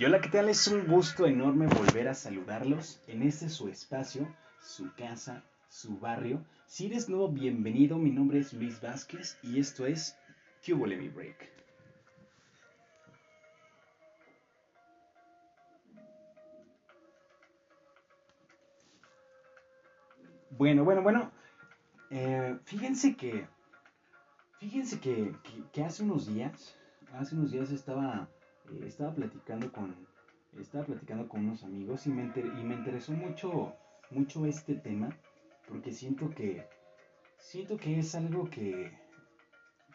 Hola, ¿qué tal? Es un gusto enorme volver a saludarlos en este su espacio, su casa, su barrio. Si eres nuevo, bienvenido. Mi nombre es Luis Vázquez y esto es Cubo Mi Break. Bueno, bueno, bueno. Eh, fíjense que. Fíjense que, que, hace unos días. Hace unos días estaba. Eh, estaba platicando con. Estaba platicando con unos amigos y me, y me interesó mucho. Mucho este tema. Porque siento que. Siento que es algo que.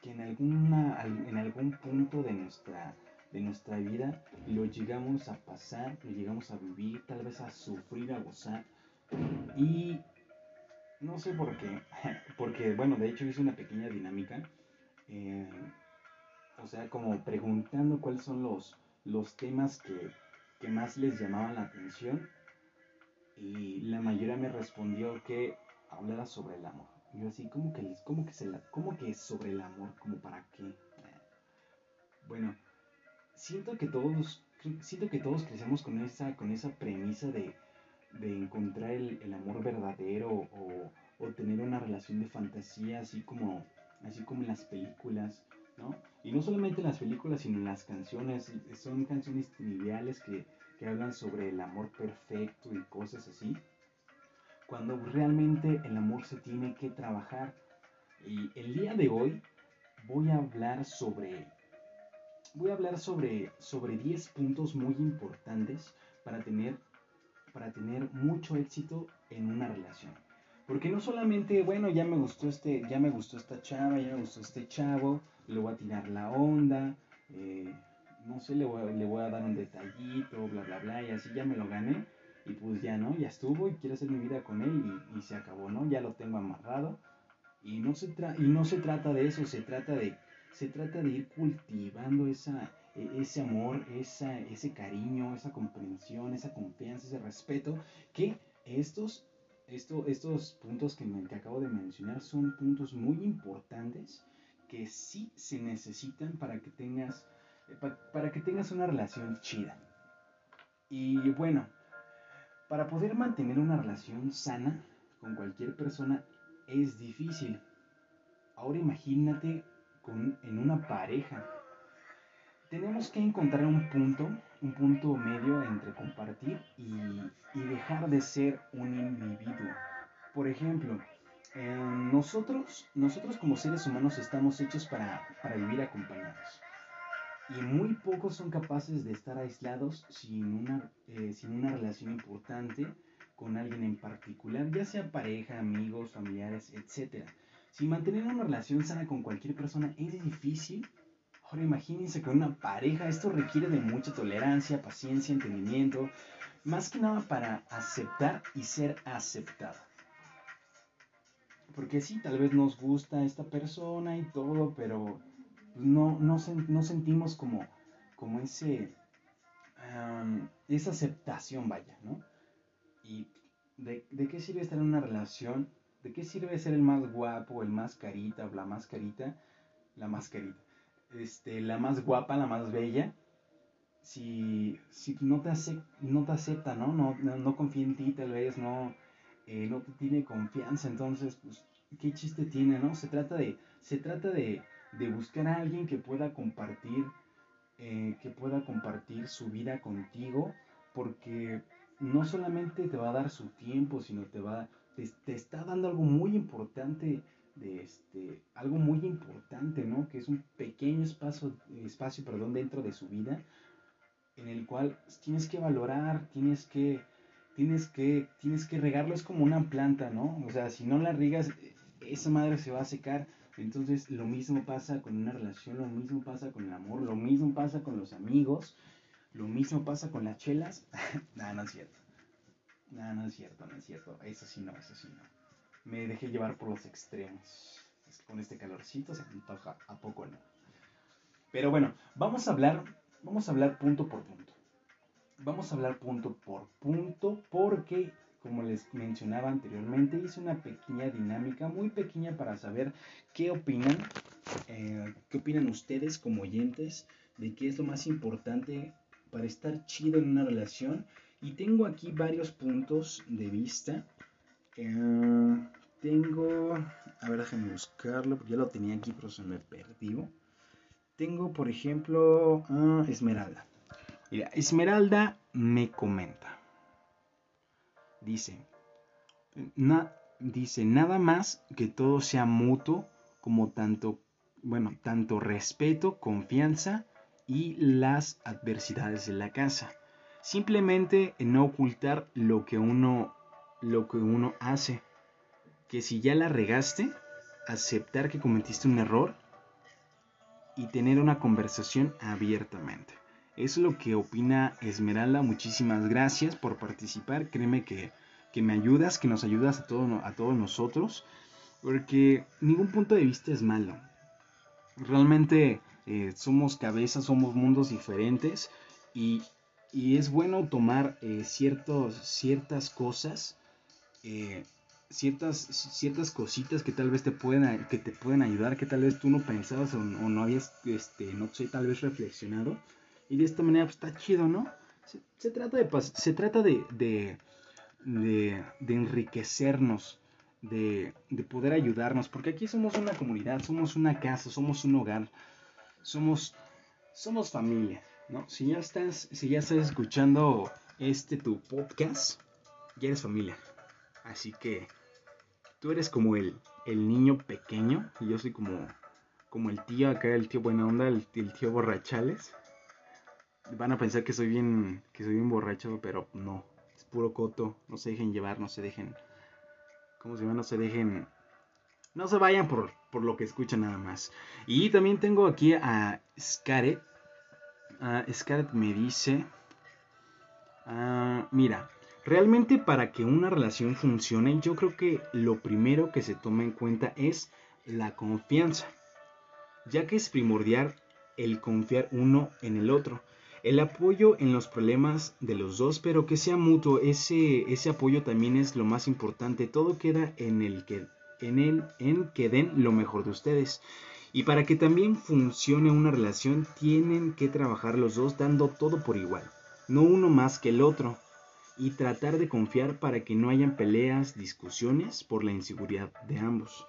Que en alguna. en algún punto de nuestra. De nuestra vida lo llegamos a pasar, lo llegamos a vivir, tal vez a sufrir, a gozar. Y no sé por qué. Porque, bueno, de hecho hice una pequeña dinámica. Eh, o sea, como preguntando cuáles son los, los temas que, más les llamaban la atención. Y la mayoría me respondió que hablara sobre el amor. Yo así, ¿cómo que, cómo que, se la, que sobre el amor? ¿Cómo para qué? Bueno, siento que todos, siento que todos crecemos con esa, con esa premisa de de encontrar el, amor verdadero o, tener una relación de fantasía así como, así como en las películas, Y no solamente en las películas, sino en las canciones. Son canciones triviales que, que hablan sobre el amor perfecto y cosas así. Cuando realmente el amor se tiene que trabajar. Y el día de hoy voy a hablar sobre voy a hablar sobre, sobre 10 puntos muy importantes para tener para tener mucho éxito en una relación. Porque no solamente, bueno, ya me gustó este, ya me gustó esta chava, ya me gustó este chavo, le voy a tirar la onda, eh, no sé, le voy, a, dar un detallito, bla, bla, bla, y así ya me lo gané. Y pues ya, ¿no? Ya estuvo y quiero hacer mi vida con él y, se acabó, ¿no? Ya lo tengo amarrado. Y no, se tra y no se trata de eso, se trata de, se trata de ir cultivando esa, e, ese amor, esa, ese cariño, esa comprensión, esa confianza, ese respeto, que estos, estos puntos que, me, acabo de mencionar son puntos muy importantes que sí se necesitan para que tengas, para que tengas una relación chida. Y bueno, para poder mantener una relación sana con cualquier persona es difícil. Ahora imagínate con, en una pareja tenemos que encontrar un punto, un punto medio entre compartir y, dejar de ser un individuo. Por ejemplo, nosotros, nosotros como seres humanos estamos hechos para, vivir acompañados. Y muy pocos son capaces de estar aislados sin una, eh, sin una relación importante con alguien en particular, ya sea pareja, amigos, familiares, etc. Si mantener una relación sana con cualquier persona es difícil, Ahora imagínense con una pareja, esto requiere de mucha tolerancia, paciencia, entendimiento, más que nada para aceptar y ser aceptado. Porque sí, tal vez nos gusta esta persona y todo, pero no, no, sentimos como, como ese, esa aceptación, vaya, ¿no? ¿Y de, de, qué sirve estar en una relación? ¿De qué sirve ser el más guapo, el más carita o la más carita? La más carita este, la más guapa, la más bella, si, si no, te no te acepta, ¿no? No, no, confía en ti, tal vez no, eh, no te tiene confianza, entonces, pues, ¿qué chiste tiene, no? Se trata de, se trata de, de buscar a alguien que pueda compartir, eh, que pueda compartir su vida contigo, porque no solamente te va a dar su tiempo, sino te va, te, te está dando algo muy importante de este, algo muy importante, ¿no? Que es un pequeño espacio, espacio perdón, dentro de su vida en el cual tienes que valorar, tienes que, tienes que, tienes que regarlo, es como una planta, ¿no? O sea, si no la riegas, esa madre se va a secar. Entonces, lo mismo pasa con una relación, lo mismo pasa con el amor, lo mismo pasa con los amigos, lo mismo pasa con las chelas. nada, no es cierto. Nada, no es cierto, no es cierto. Eso sí no, eso sí no me dejé llevar por los extremos. Con este calorcito se antoja, a poco no. Pero bueno, vamos a hablar, vamos a hablar punto por punto. Vamos a hablar punto por punto porque, como les mencionaba anteriormente, hice una pequeña dinámica, muy pequeña para saber qué opinan, eh, qué opinan ustedes como oyentes de qué es lo más importante para estar chido en una relación. Y tengo aquí varios puntos de vista. Eh, tengo, a ver, déjenme buscarlo, porque ya lo tenía aquí, pero se me perdió. Tengo, por ejemplo, Esmeralda. Mira, Esmeralda me comenta. Dice, dice, nada más que todo sea mutuo, como tanto, bueno, tanto respeto, confianza y las adversidades de la casa. Simplemente no ocultar lo que uno, lo que uno hace. Que si ya la regaste, aceptar que cometiste un error y tener una conversación abiertamente. Es lo que opina Esmeralda. Muchísimas gracias por participar. Créeme que, me ayudas, que nos ayudas a, a todos nosotros. Porque ningún punto de vista es malo. Realmente eh, somos cabezas, somos mundos diferentes. Y, es bueno tomar eh, ciertos, ciertas cosas. Eh, ciertas, ciertas cositas que tal vez te pueden, que te pueden ayudar, que tal vez tú no pensabas o, no habías, este, no sé, tal vez reflexionado. Y de esta manera pues, está chido, ¿no? Se, trata, de, se trata de, de, de, enriquecernos, de, de poder ayudarnos, porque aquí somos una comunidad, somos una casa, somos un hogar, somos, somos familia, ¿no? Si ya estás, si ya estás escuchando este tu podcast, ya eres familia. Así que tú eres como el, el niño pequeño y yo soy como, como el tío acá, el tío buena onda, el, tío borrachales. Van a pensar que soy bien, que soy bien borracho, pero no, es puro coto. No se dejen llevar, no se dejen, ¿cómo se llama? No se dejen, no se vayan por, por lo que escuchan nada más. Y también tengo aquí a Scarlett. Uh, Scarlett me dice, ah, mira, Realmente para que una relación funcione, yo creo que lo primero que se toma en cuenta es la confianza, ya que es primordial el confiar uno en el otro. El apoyo en los problemas de los dos, pero que sea mutuo, ese, ese apoyo también es lo más importante. Todo queda en el que en el en que den lo mejor de ustedes. Y para que también funcione una relación, tienen que trabajar los dos dando todo por igual, no uno más que el otro y tratar de confiar para que no hayan peleas, discusiones por la inseguridad de ambos.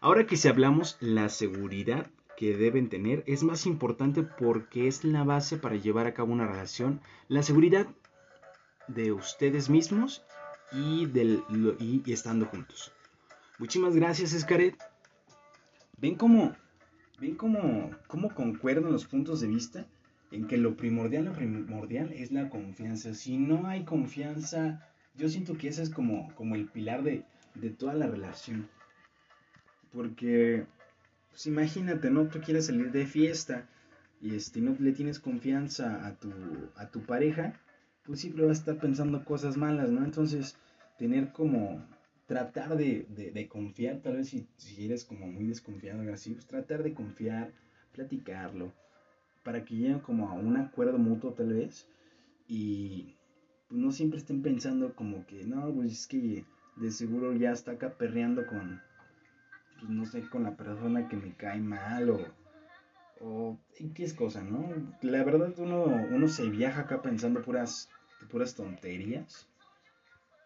Ahora que si hablamos la seguridad que deben tener es más importante porque es la base para llevar a cabo una relación, la seguridad de ustedes mismos y, del, y, estando juntos. Muchísimas gracias, Escaret. ¿Ven cómo, ven cómo, cómo concuerdan los puntos de vista? En que lo primordial, lo primordial es la confianza. Si no hay confianza, yo siento que ese es como, como el pilar de, toda la relación. Porque, pues imagínate, ¿no? Tú quieres salir de fiesta y este, no le tienes confianza a tu, a tu pareja, pues siempre vas a estar pensando cosas malas, ¿no? Entonces, tener como, tratar de, de, confiar, tal vez si, si, eres como muy desconfiado o así, pues tratar de confiar, platicarlo, para que lleguen como a un acuerdo mutuo tal vez y pues, no siempre estén pensando como que no, pues es que de seguro ya está acá perreando con, pues no sé, con la persona que me cae mal o, o qué es cosa, ¿no? La verdad uno, uno se viaja acá pensando puras, puras tonterías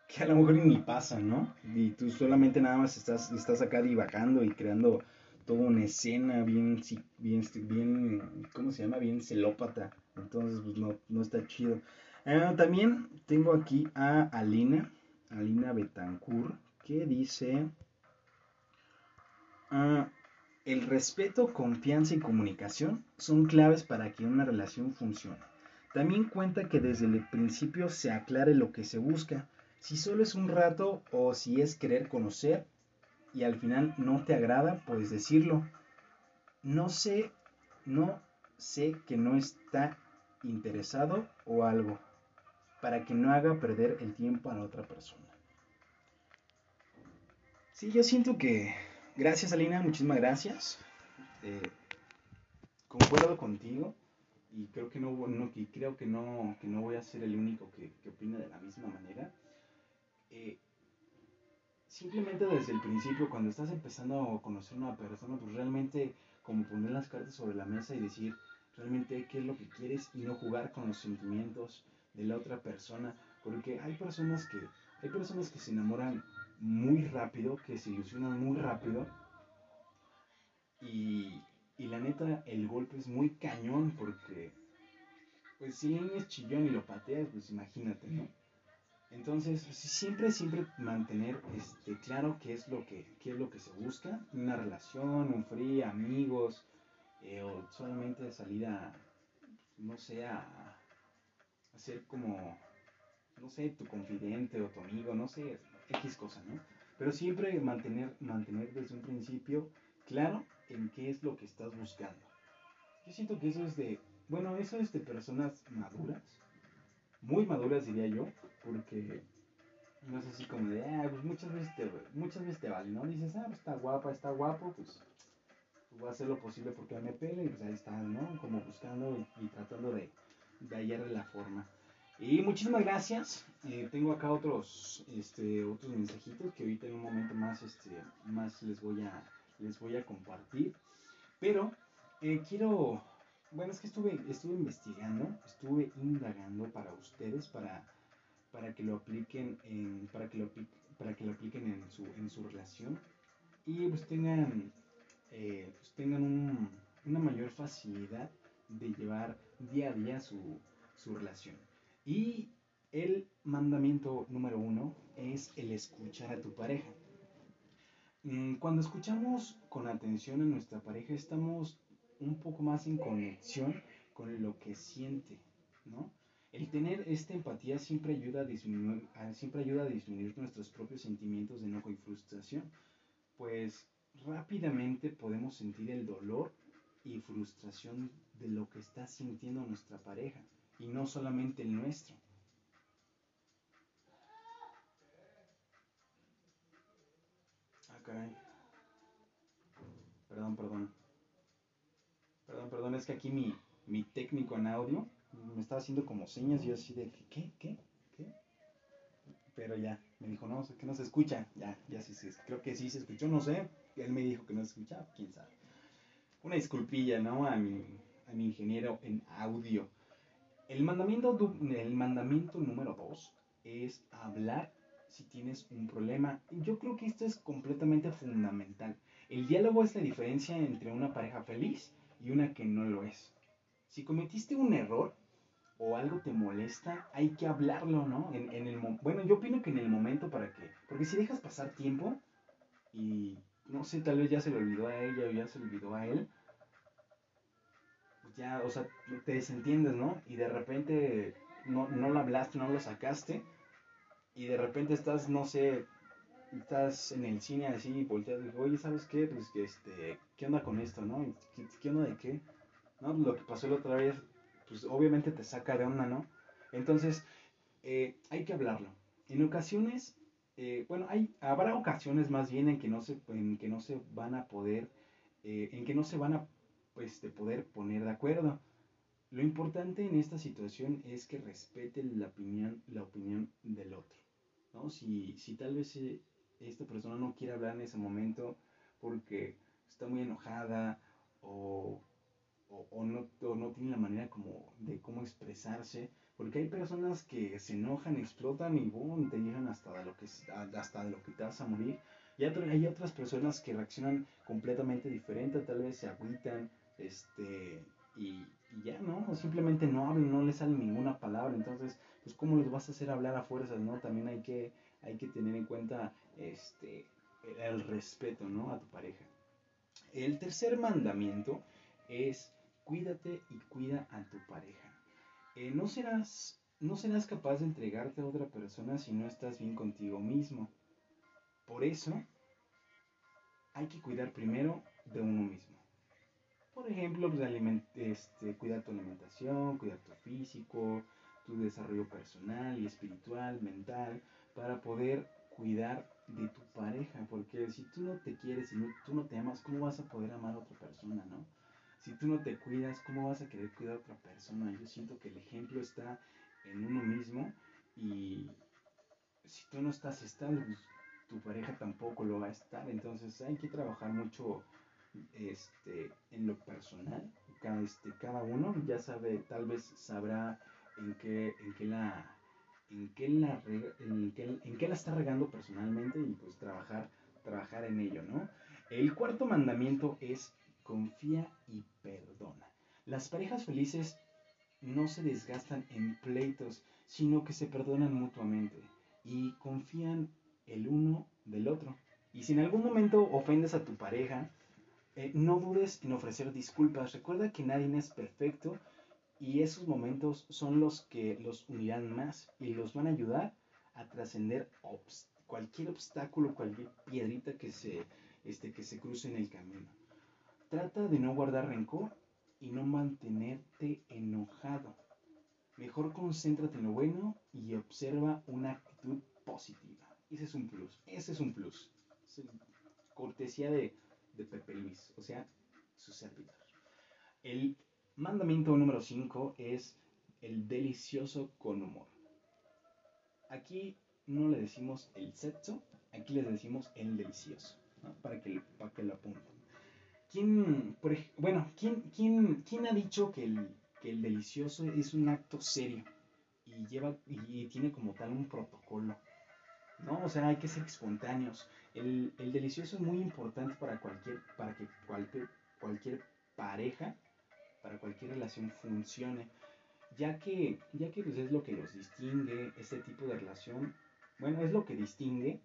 que a lo mejor ni pasa, ¿no? Y tú solamente nada más estás, estás acá divagando y creando toda una escena bien, bien, bien, ¿cómo se llama? Bien celópata. Entonces, pues no, no está chido. Eh, también tengo aquí a Alina, Alina Betancourt, que dice, ah, el respeto, confianza y comunicación son claves para que una relación funcione. También cuenta que desde el principio se aclare lo que se busca, si solo es un rato o si es querer conocer y al final no te agrada, puedes decirlo. No sé, no sé que no está interesado o algo, para que no haga perder el tiempo a la otra persona. Sí, yo siento que, gracias Alina, muchísimas gracias. Eh, concuerdo contigo y creo que no, no, creo que no, que no voy a ser el único que, que opina de la misma manera. Eh, simplemente desde el principio, cuando estás empezando a conocer a una persona, pues realmente como poner las cartas sobre la mesa y decir, realmente qué es lo que quieres y no jugar con los sentimientos de la otra persona, porque hay personas que hay personas que se enamoran muy rápido, que se ilusionan muy rápido y, y la neta el golpe es muy cañón porque pues si niño es chillón y lo pateas, pues imagínate, ¿no? Entonces, siempre, siempre mantener este, claro qué es, lo que, qué es lo que se busca, una relación, un free, amigos, eh, o solamente salir a, no sé, a, a ser como, no sé, tu confidente o tu amigo, no sé, X cosa, ¿no? Pero siempre mantener, mantener desde un principio claro en qué es lo que estás buscando. Yo siento que eso es de, bueno, eso es de personas maduras, muy maduras diría yo, porque no es así como de, ah, pues muchas veces te, muchas veces te vale, ¿no? Dices, ah, pues está guapa, está guapo, pues, pues voy a hacer lo posible porque me pele y pues ahí está, ¿no? Como buscando y, tratando de, de hallarle la forma. Y muchísimas gracias. Eh, tengo acá otros, este, otros mensajitos que ahorita en un momento más, este, más les voy a, les voy a compartir. Pero eh, quiero, bueno, es que estuve, estuve investigando, estuve indagando para ustedes, para para que lo apliquen en, para que lo, para que lo apliquen en su, en su relación y pues tengan, eh, pues tengan un, una mayor facilidad de llevar día a día su, su relación. Y el mandamiento número uno es el escuchar a tu pareja. Mm, cuando escuchamos con atención a nuestra pareja, estamos un poco más en conexión con lo que siente, ¿no? El tener esta empatía siempre ayuda a disminuir, siempre ayuda a disminuir nuestros propios sentimientos de enojo y frustración, pues rápidamente podemos sentir el dolor y frustración de lo que está sintiendo nuestra pareja, y no solamente el nuestro. Ah. Perdón, perdón. Perdón, perdón, es que aquí mi, mi técnico en audio me estaba haciendo como señas y yo así de, ¿qué? ¿Qué? ¿Qué? Pero ya, me dijo, no, que no se escucha. Ya, ya sí, sí, creo que sí se escuchó, no sé. Él me dijo que no se escuchaba, quién sabe. Una disculpilla, ¿no? A mi, a mi ingeniero en audio. El mandamiento, el mandamiento número dos es hablar si tienes un problema. Yo creo que esto es completamente fundamental. El diálogo es la diferencia entre una pareja feliz y una que no lo es. Si cometiste un error, o algo te molesta, hay que hablarlo, ¿no? En, el, bueno, yo opino que en el momento para que, porque si dejas pasar tiempo y no sé, tal vez ya se le olvidó a ella o ya se le olvidó a él, ya, o sea, te desentiendes, ¿no? Y de repente no, no lo hablaste, no lo sacaste y de repente estás, no sé, estás en el cine así volteado y digo, oye, ¿sabes qué? Pues que este, ¿qué onda con esto, no? ¿Qué, qué onda de qué? ¿No? Lo que pasó la otra vez pues obviamente te saca de onda, ¿no? Entonces, eh, hay que hablarlo. En ocasiones, eh, bueno, hay, habrá ocasiones más bien en que no se, en que no se van a poder, eh, en que no se van a pues, de poder poner de acuerdo. Lo importante en esta situación es que respete la opinión, la opinión del otro. ¿no? Si, si tal vez esta persona no quiere hablar en ese momento porque está muy enojada o o, no, no tienen la manera como de cómo expresarse, porque hay personas que se enojan, explotan y boom, te llegan hasta lo que, hasta lo que te vas a morir. Y hay otras personas que reaccionan completamente diferente, tal vez se agüitan, este, y, ya, ¿no? O simplemente no hablan, no les sale ninguna palabra. Entonces, pues, ¿cómo les vas a hacer hablar a fuerzas, no? También hay que, hay que tener en cuenta, este, el respeto, ¿no? A tu pareja. El tercer mandamiento es cuídate y cuida a tu pareja. Eh, no, serás, no serás capaz de entregarte a otra persona si no estás bien contigo mismo. Por eso, hay que cuidar primero de uno mismo. Por ejemplo, pues, este, cuidar tu alimentación, cuidar tu físico, tu desarrollo personal y espiritual, mental, para poder cuidar de tu pareja. Porque si tú no te quieres, y tú no te amas, ¿cómo vas a poder amar a otra persona, no? Si tú no te cuidas, ¿cómo vas a querer cuidar a otra persona? Yo siento que el ejemplo está en uno mismo y si tú no estás estable, pues, tu pareja tampoco lo va a estar. Entonces hay que trabajar mucho, este, en lo personal, cada, este, cada uno ya sabe, tal vez sabrá en qué, en qué la en qué la, en qué, en qué la está regando personalmente y pues trabajar, trabajar en ello, ¿no? El cuarto mandamiento es confía y perdona. Las parejas felices no se desgastan en pleitos, sino que se perdonan mutuamente y confían el uno del otro. Y si en algún momento ofendes a tu pareja, eh, no dudes en ofrecer disculpas. Recuerda que nadie es perfecto y esos momentos son los que los unirán más y los van a ayudar a trascender cualquier obstáculo, cualquier piedrita que se, este, que se cruce en el camino. Trata de no guardar rencor y no mantenerte enojado. Mejor concéntrate en lo bueno y observa una actitud positiva. Ese es un plus, ese es un plus. cortesía de, de Pepe Luis, o sea, su servidor. El Mandamiento número 5 es el delicioso con humor. Aquí no le decimos el sexo, aquí le decimos el delicioso, para, que, para que lo apunten. ¿Quién, bueno, ¿quién, quién, quién ha dicho que el, que el, delicioso es un acto serio y, lleva, y tiene como tal un protocolo? ¿no? O sea, hay que ser espontáneos. El, el delicioso es muy importante para cualquier, para que cualquier, cualquier pareja para cualquier relación funcione, ya que, ya que pues, es lo que los distingue, este tipo de relación, bueno, es lo que distingue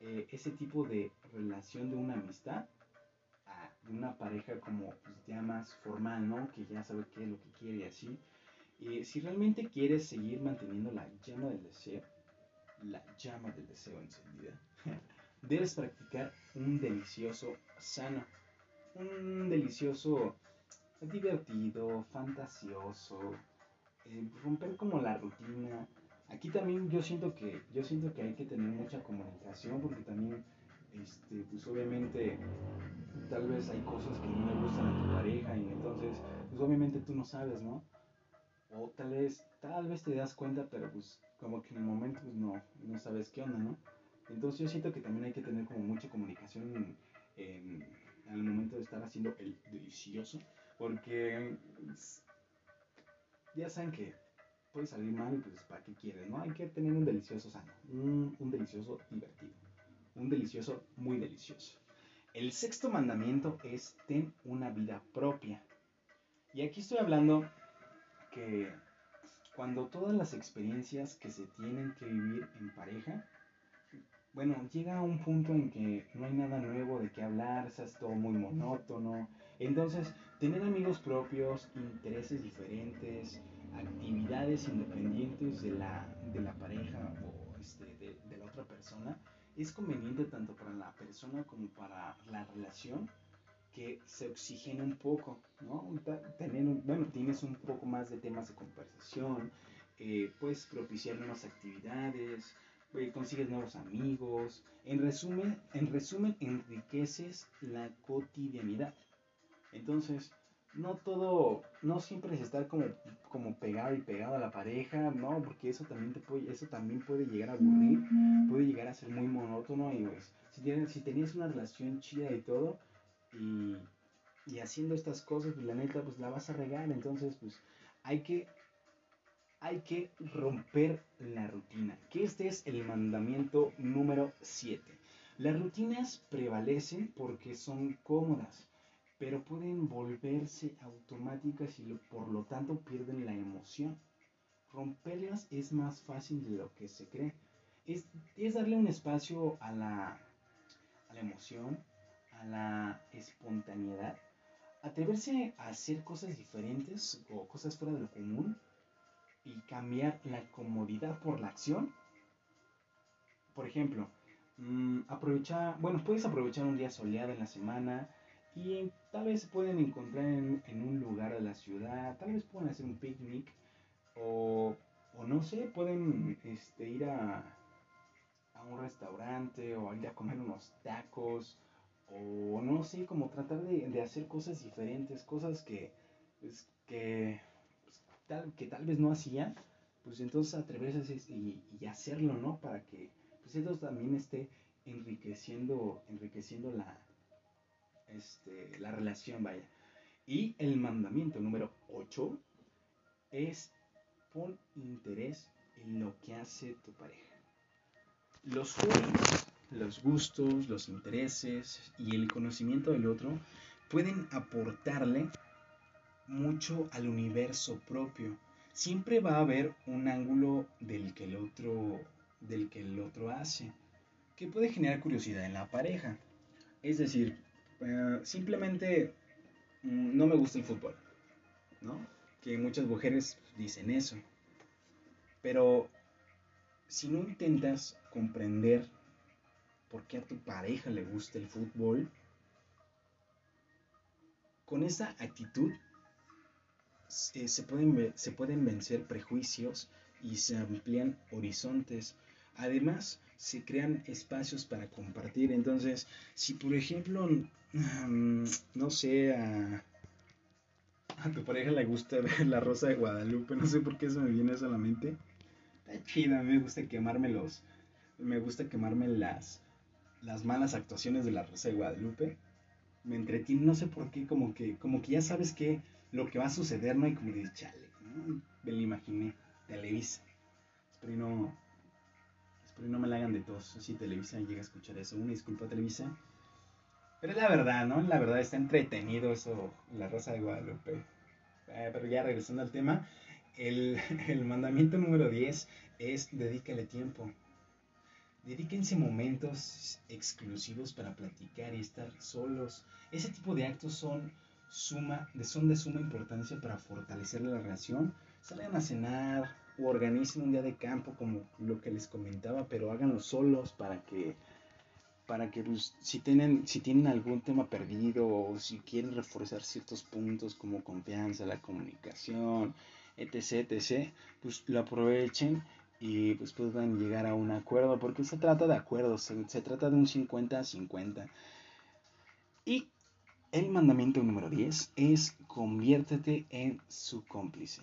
eh, ese tipo de relación de una amistad a una pareja como pues, ya más formal, ¿no? Que ya sabe qué es lo que quiere y así. y si realmente quieres seguir manteniendo la llama del deseo, la llama del deseo encendida, debes practicar un delicioso sano, un delicioso divertido, fantasioso, eh, romper como la rutina. Aquí también yo siento que yo siento que hay que tener mucha comunicación porque también este pues obviamente tal vez hay cosas que no le gustan a tu pareja y entonces pues obviamente tú no sabes, ¿no? O tal vez tal vez te das cuenta, pero pues como que en el momento pues no no sabes qué onda, ¿no? Entonces yo siento que también hay que tener como mucha comunicación en, en, al momento de estar haciendo el delicioso porque ya saben que puede salir mal y pues para qué quieres, ¿no? Hay que tener un delicioso sano, un, un delicioso divertido, un delicioso muy delicioso. El sexto mandamiento es ten una vida propia. Y aquí estoy hablando que cuando todas las experiencias que se tienen que vivir en pareja, bueno, llega a un punto en que no hay nada nuevo de qué hablar, se es todo muy monótono. Entonces, tener amigos propios, intereses diferentes, actividades independientes de la, de la pareja o este, de, de, la otra persona, es conveniente tanto para la persona como para la relación que se oxigene un poco, ¿no? Tener bueno, tienes un poco más de temas de conversación, eh, puedes propiciar nuevas actividades, eh, consigues nuevos amigos, en resumen, en resumen, enriqueces la cotidianidad. Entonces, no todo, no siempre es estar como, como pegado y pegado a la pareja, ¿no? Porque eso también te puede, eso también puede llegar a aburrir, puede llegar a ser muy monótono y pues, si, tienes, si tenías una relación chida y todo, y, y haciendo estas cosas, pues la neta, pues la vas a regar, entonces, pues hay que, hay que romper la rutina, que este es el mandamiento número 7. Las rutinas prevalecen porque son cómodas pero pueden volverse automáticas y por lo tanto pierden la emoción. Romperlas es más fácil de lo que se cree. Es, darle un espacio a la, a la emoción, a la espontaneidad, atreverse a hacer cosas diferentes o cosas fuera de lo común y cambiar la comodidad por la acción. Por ejemplo, mm, aprovechar, bueno, puedes aprovechar un día soleado en la semana, y tal vez se pueden encontrar en, un lugar de la ciudad, tal vez pueden hacer un picnic o, o no sé, pueden este, ir a, a, un restaurante o ir a comer unos tacos o no sé, como tratar de, de hacer cosas diferentes, cosas que, pues, que, pues, tal, que tal vez no hacían, pues entonces atreverse y, y hacerlo, ¿no? Para que pues eso también esté enriqueciendo, enriqueciendo la, este, la relación, vaya. Y el mandamiento número 8 es pon interés en lo que hace tu pareja. Los hobbies, los gustos, los intereses y el conocimiento del otro pueden aportarle mucho al universo propio. Siempre va a haber un ángulo del que el otro, del que el otro hace, que puede generar curiosidad en la pareja. Es decir, eh, simplemente mm, no me gusta el fútbol, ¿no? Que muchas mujeres dicen eso. Pero si no intentas comprender por qué a tu pareja le gusta el fútbol, con esa actitud se, pueden, se pueden vencer prejuicios y se amplían horizontes. Además, se crean espacios para compartir. Entonces, si por ejemplo, mm, no sé, a, tu pareja le gusta ver la Rosa de Guadalupe, no sé por qué eso me viene eso a la mente. Está chida, me gusta quemarme los, me gusta quemarme las, las malas actuaciones de la Rosa de Guadalupe me entretiene, no sé por qué, como que, como que ya sabes que lo que va a suceder, ¿no? Y como dices, chale, ¿no? me lo imaginé, Televisa. Espero y no, espero no me la hagan de todos, si Televisa llega a escuchar eso, una disculpa Televisa. Pero es la verdad, ¿no? La verdad está entretenido eso, la Rosa de Guadalupe. Eh, pero ya regresando al tema, el, mandamiento número 10 es dedícale tiempo. Dedíquense momentos exclusivos para platicar y estar solos. Ese tipo de actos son, son de suma importancia para fortalecer la relación. Salgan a cenar o organicen un día de campo como lo que les comentaba, pero háganlo solos para que para que pues, si tienen si tienen algún tema perdido o si quieren reforzar ciertos puntos como confianza, la comunicación, etc, etc, pues lo aprovechen y pues puedan llegar a un acuerdo, porque se trata de acuerdos, se, trata de un 50-50. Y el mandamiento número 10 es conviértete en su cómplice.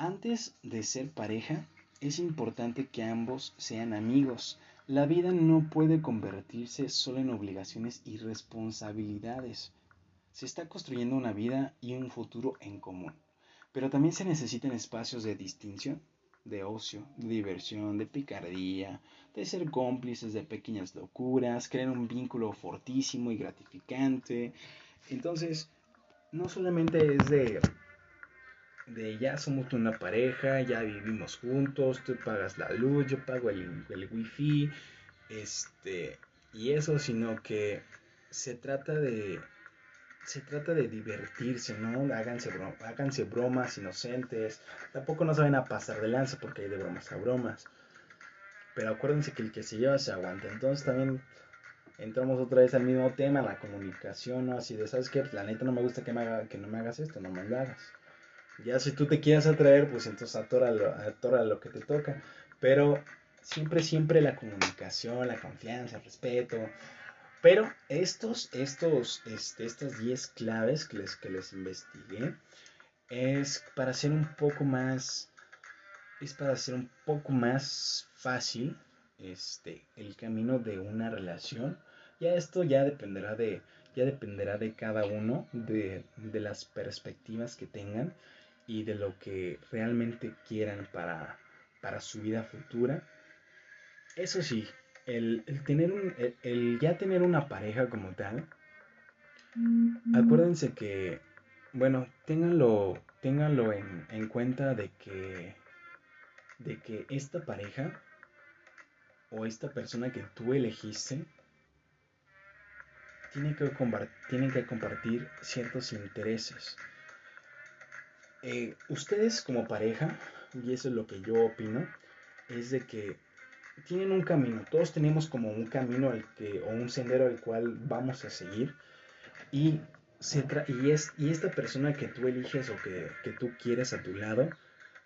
Antes de ser pareja, es importante que ambos sean amigos. La vida no puede convertirse solo en obligaciones y responsabilidades. Se está construyendo una vida y un futuro en común, pero también se necesitan espacios de distinción de ocio, de diversión, de picardía, de ser cómplices de pequeñas locuras, crear un vínculo fortísimo y gratificante. Entonces, no solamente es de, de ya somos una pareja, ya vivimos juntos, tú pagas la luz, yo pago el, el wifi, este, y eso, sino que se trata de se trata de divertirse, ¿no? Háganse, háganse bromas inocentes. Tampoco no saben a pasar de lanza porque hay de bromas a bromas. Pero acuérdense que el que se lleva se aguanta. Entonces también entramos otra vez al mismo tema, la comunicación, ¿no? Así de, ¿sabes qué? La neta no me gusta que, me haga, que no me hagas esto, no me lo hagas. Ya si tú te quieres atraer, pues entonces atora lo, lo que te toca. Pero siempre, siempre la comunicación, la confianza, el respeto, pero estos, estos, este, estas 10 claves que les, que les investigué es para hacer un poco más, es para hacer un poco más fácil este, el camino de una relación. Ya esto ya dependerá de, ya dependerá de cada uno, de, de las perspectivas que tengan y de lo que realmente quieran para, para su vida futura. Eso sí, el, tener un, el, ya tener una pareja como tal, acuérdense que, bueno, ténganlo, ténganlo en, en, cuenta de que, de que esta pareja o esta persona que tú elegiste tiene que, tienen que compartir ciertos intereses. Eh, ustedes como pareja, y eso es lo que yo opino, es de que tienen un camino, todos tenemos como un camino al que, o un sendero al cual vamos a seguir y, se y, es, y esta persona que tú eliges o que, que, tú quieres a tu lado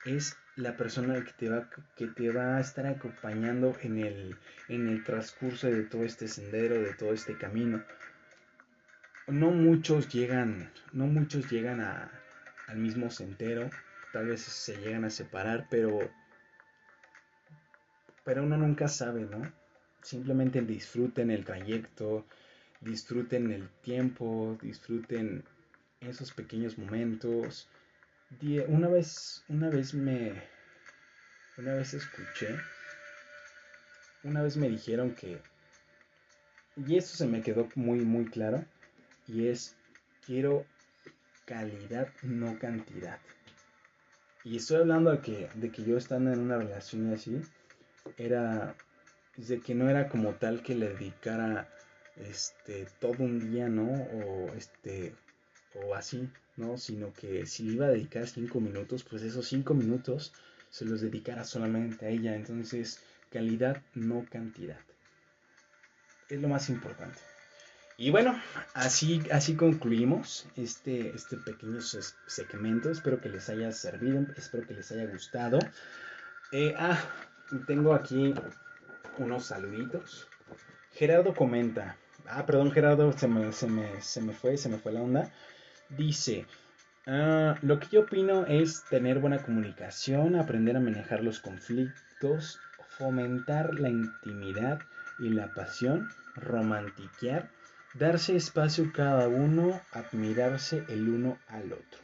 es la persona que te va, que te va a estar acompañando en el, en el transcurso de todo este sendero, de todo este camino. No muchos llegan, no muchos llegan a, al mismo sendero, tal vez se llegan a separar, pero pero uno nunca sabe, ¿no? Simplemente disfruten el trayecto, disfruten el tiempo, disfruten esos pequeños momentos. Una vez, una vez me, una vez escuché, una vez me dijeron que, y esto se me quedó muy, muy claro, y es, quiero calidad, no cantidad. Y estoy hablando de que, de que yo estando en una relación así, era, de que no era como tal que le dedicara este, todo un día, ¿no? O, este, o así, ¿no? Sino que si iba a dedicar cinco minutos, pues esos cinco minutos se los dedicara solamente a ella. Entonces, calidad, no cantidad. Es lo más importante. Y bueno, así, así concluimos este, este pequeño segmento. Espero que les haya servido, espero que les haya gustado. Eh, ah, tengo aquí unos saluditos. Gerardo comenta, Ah, perdón, Gerardo, se me, se me, fue, se me fue la onda. Dice, ah, lo que yo opino es tener buena comunicación, aprender a manejar los conflictos, fomentar la intimidad y la pasión, romantiquear, darse espacio cada uno, admirarse el uno al otro.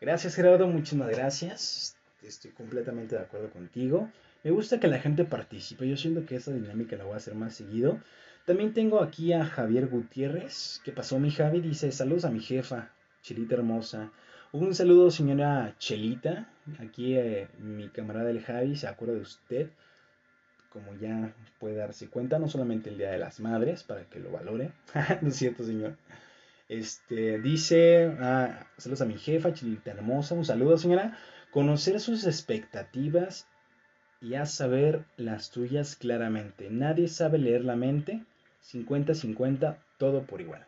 Gracias Gerardo, muchísimas gracias. Estoy completamente de acuerdo contigo. Me gusta que la gente participe. Yo siento que esa dinámica la voy a hacer más seguido. También tengo aquí a Javier Gutiérrez. ¿Qué pasó, mi Javi? Dice, saludos a mi jefa, Chelita hermosa. Un saludo, señora Chelita. Aquí eh, mi camarada el Javi se acuerda de usted. Como ya puede darse cuenta, no solamente el Día de las Madres, para que lo valore. no es cierto, señor. Este, dice, ah, saludos a mi jefa, Chelita hermosa. Un saludo, señora. Conocer sus expectativas y a saber las tuyas claramente. Nadie sabe leer la mente 50-50, todo por igual.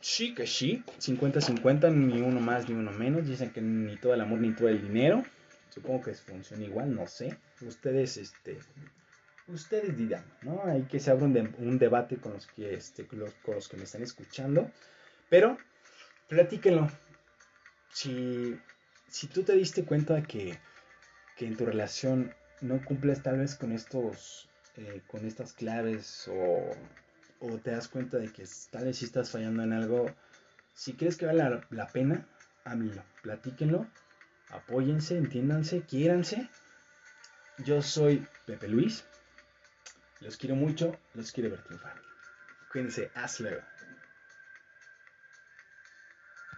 Sí que sí, 50-50, ni uno más ni uno menos. Dicen que ni todo el amor ni todo el dinero. Supongo que funciona igual, no sé. Ustedes, este, ustedes dirán, ¿no? Hay que se abra un, debate con los que, este, con los, que me están escuchando. Pero, platíquenlo. Si, si tú te diste cuenta que, que en tu relación no cumples tal vez con estos eh, con estas claves o, te das cuenta de que tal vez si estás fallando en algo, si crees que vale la, la pena, háblenlo, platíquenlo, apóyense, entiéndanse, quiéranse. Yo soy Pepe Luis, los quiero mucho, los quiero ver triunfar. Cuídense, hasta luego.